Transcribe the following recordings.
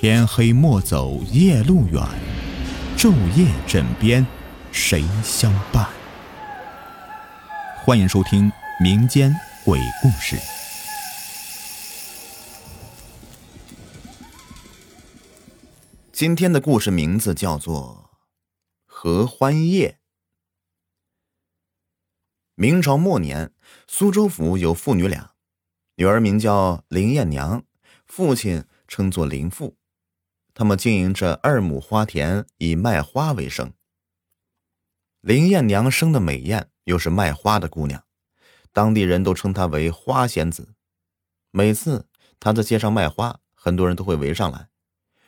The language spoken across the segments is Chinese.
天黑莫走夜路远，昼夜枕边谁相伴？欢迎收听民间鬼故事。今天的故事名字叫做《合欢夜》。明朝末年，苏州府有父女俩，女儿名叫林艳娘，父亲称作林父。他们经营着二亩花田，以卖花为生。林艳娘生的美艳，又是卖花的姑娘，当地人都称她为花仙子。每次她在街上卖花，很多人都会围上来，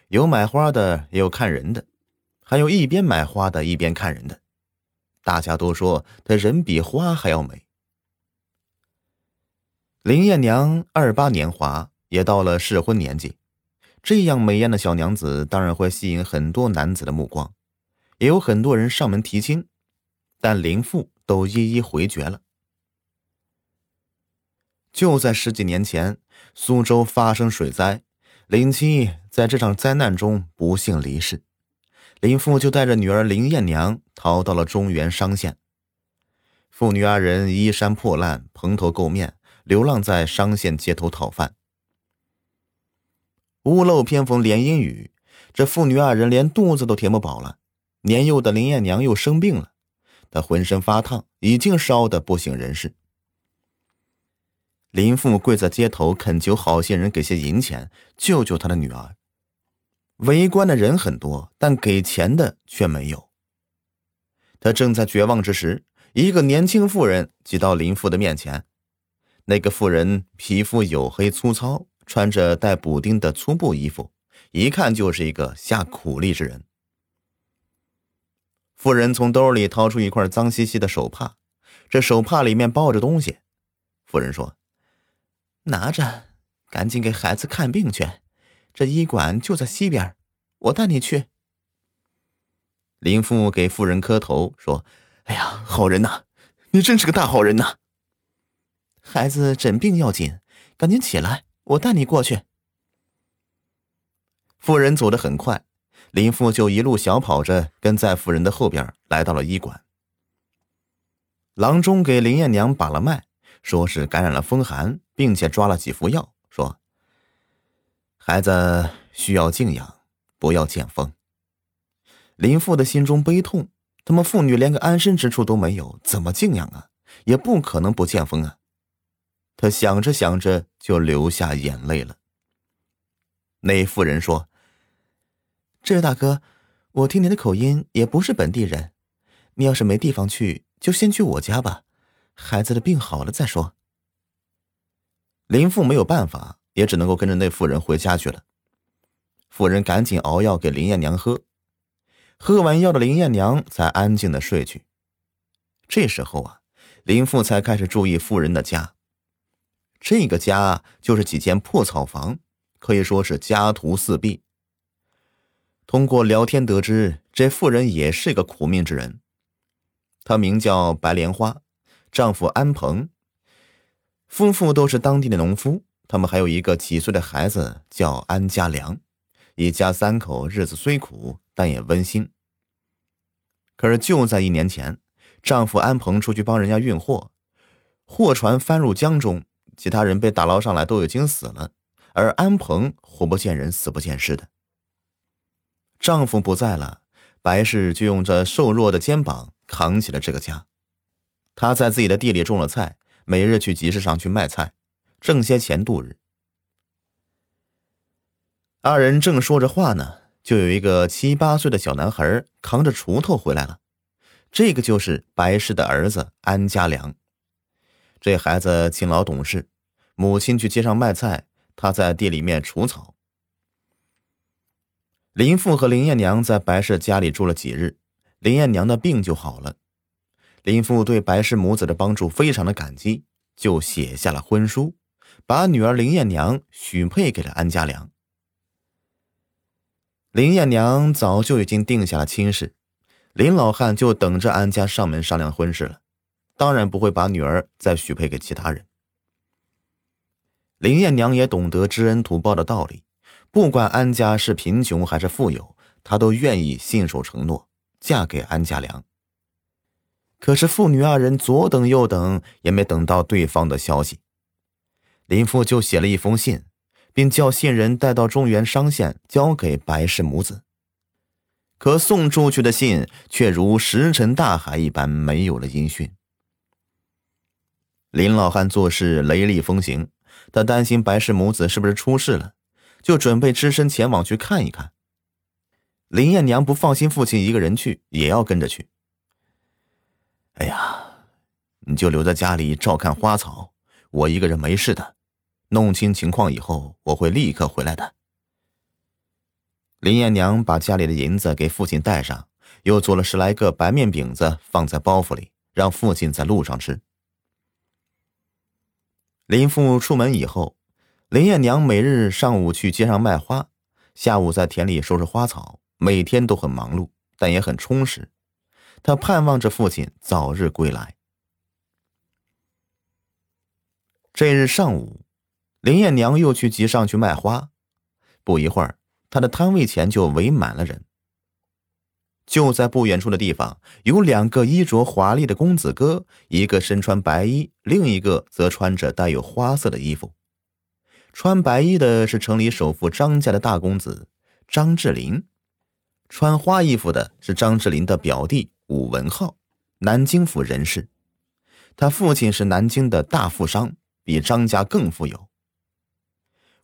有买花的，也有看人的，还有一边买花的，一边看人的。大家都说她人比花还要美。林艳娘二八年华，也到了适婚年纪。这样美艳的小娘子，当然会吸引很多男子的目光，也有很多人上门提亲，但林父都一一回绝了。就在十几年前，苏州发生水灾，林七在这场灾难中不幸离世，林父就带着女儿林艳娘逃到了中原商县。父女二人衣衫破烂，蓬头垢面，流浪在商县街头讨饭。屋漏偏逢连阴雨，这父女二人连肚子都填不饱了。年幼的林艳娘又生病了，她浑身发烫，已经烧得不省人事。林父跪在街头恳求好心人给些银钱，救救他的女儿。围观的人很多，但给钱的却没有。他正在绝望之时，一个年轻妇人挤到林父的面前。那个妇人皮肤黝黑粗糙。穿着带补丁的粗布衣服，一看就是一个下苦力之人。妇人从兜里掏出一块脏兮兮的手帕，这手帕里面包着东西。妇人说：“拿着，赶紧给孩子看病去，这医馆就在西边，我带你去。”林父给妇人磕头说：“哎呀，好人呐，你真是个大好人呐！孩子诊病要紧，赶紧起来。”我带你过去。妇人走得很快，林父就一路小跑着跟在妇人的后边，来到了医馆。郎中给林艳娘把了脉，说是感染了风寒，并且抓了几副药，说：“孩子需要静养，不要见风。”林父的心中悲痛，他们父女连个安身之处都没有，怎么静养啊？也不可能不见风啊。他想着想着，就流下眼泪了。那妇人说：“这位大哥，我听您的口音也不是本地人，你要是没地方去，就先去我家吧，孩子的病好了再说。”林父没有办法，也只能够跟着那妇人回家去了。妇人赶紧熬药给林艳娘喝，喝完药的林艳娘才安静的睡去。这时候啊，林父才开始注意妇人的家。这个家就是几间破草房，可以说是家徒四壁。通过聊天得知，这妇人也是个苦命之人。她名叫白莲花，丈夫安鹏，夫妇都是当地的农夫。他们还有一个几岁的孩子，叫安家良。一家三口日子虽苦，但也温馨。可是就在一年前，丈夫安鹏出去帮人家运货，货船翻入江中。其他人被打捞上来都已经死了，而安鹏活不见人，死不见尸的。丈夫不在了，白氏就用着瘦弱的肩膀扛起了这个家。他在自己的地里种了菜，每日去集市上去卖菜，挣些钱度日。二人正说着话呢，就有一个七八岁的小男孩扛着锄头回来了。这个就是白氏的儿子安家良。这孩子勤劳懂事，母亲去街上卖菜，他在地里面除草。林父和林艳娘在白氏家里住了几日，林艳娘的病就好了。林父对白氏母子的帮助非常的感激，就写下了婚书，把女儿林艳娘许配给了安家良。林艳娘早就已经定下了亲事，林老汉就等着安家上门商量婚事了。当然不会把女儿再许配给其他人。林艳娘也懂得知恩图报的道理，不管安家是贫穷还是富有，她都愿意信守承诺，嫁给安家良。可是父女二人左等右等，也没等到对方的消息。林父就写了一封信，并叫信人带到中原商县，交给白氏母子。可送出去的信却如石沉大海一般，没有了音讯。林老汉做事雷厉风行，他担心白氏母子是不是出事了，就准备只身前往去看一看。林艳娘不放心父亲一个人去，也要跟着去。哎呀，你就留在家里照看花草，我一个人没事的。弄清情况以后，我会立刻回来的。林艳娘把家里的银子给父亲带上，又做了十来个白面饼子放在包袱里，让父亲在路上吃。林父出门以后，林艳娘每日上午去街上卖花，下午在田里收拾花草，每天都很忙碌，但也很充实。她盼望着父亲早日归来。这日上午，林艳娘又去集上去卖花，不一会儿，她的摊位前就围满了人。就在不远处的地方，有两个衣着华丽的公子哥，一个身穿白衣，另一个则穿着带有花色的衣服。穿白衣的是城里首富张家的大公子张志林，穿花衣服的是张志林的表弟武文浩，南京府人士。他父亲是南京的大富商，比张家更富有。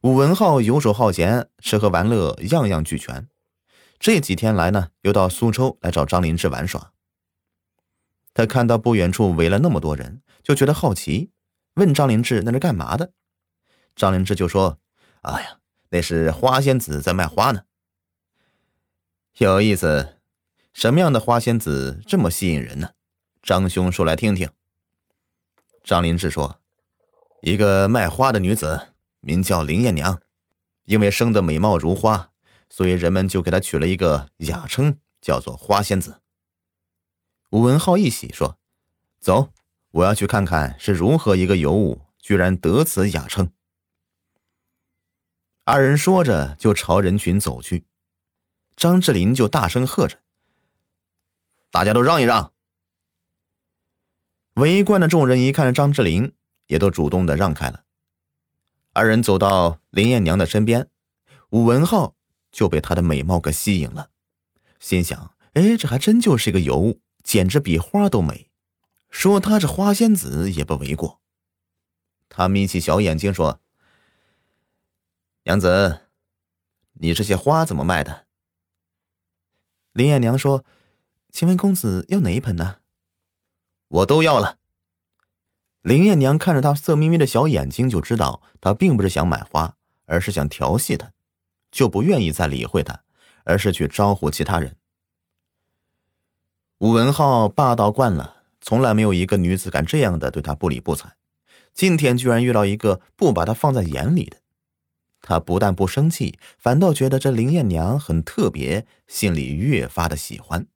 武文浩游手好闲，吃喝玩乐样样俱全。这几天来呢，又到苏州来找张灵芝玩耍。他看到不远处围了那么多人，就觉得好奇，问张灵芝那是干嘛的。张灵芝就说：“哎呀，那是花仙子在卖花呢。”有意思，什么样的花仙子这么吸引人呢？张兄说来听听。张灵芝说：“一个卖花的女子，名叫林艳娘，因为生得美貌如花。”所以人们就给她取了一个雅称，叫做花仙子。吴文浩一喜说：“走，我要去看看是如何一个尤物，居然得此雅称。”二人说着就朝人群走去。张志林就大声喝着：“大家都让一让！”围观的众人一看张志林，也都主动的让开了。二人走到林艳娘的身边，武文浩。就被她的美貌给吸引了，心想：哎，这还真就是个尤物，简直比花都美。说她是花仙子也不为过。他眯起小眼睛说：“娘子，你这些花怎么卖的？”林艳娘说：“请问公子要哪一盆呢？”我都要了。林艳娘看着他色眯眯的小眼睛，就知道他并不是想买花，而是想调戏他。就不愿意再理会他，而是去招呼其他人。武文浩霸道惯了，从来没有一个女子敢这样的对他不理不睬，今天居然遇到一个不把他放在眼里的，他不但不生气，反倒觉得这林艳娘很特别，心里越发的喜欢。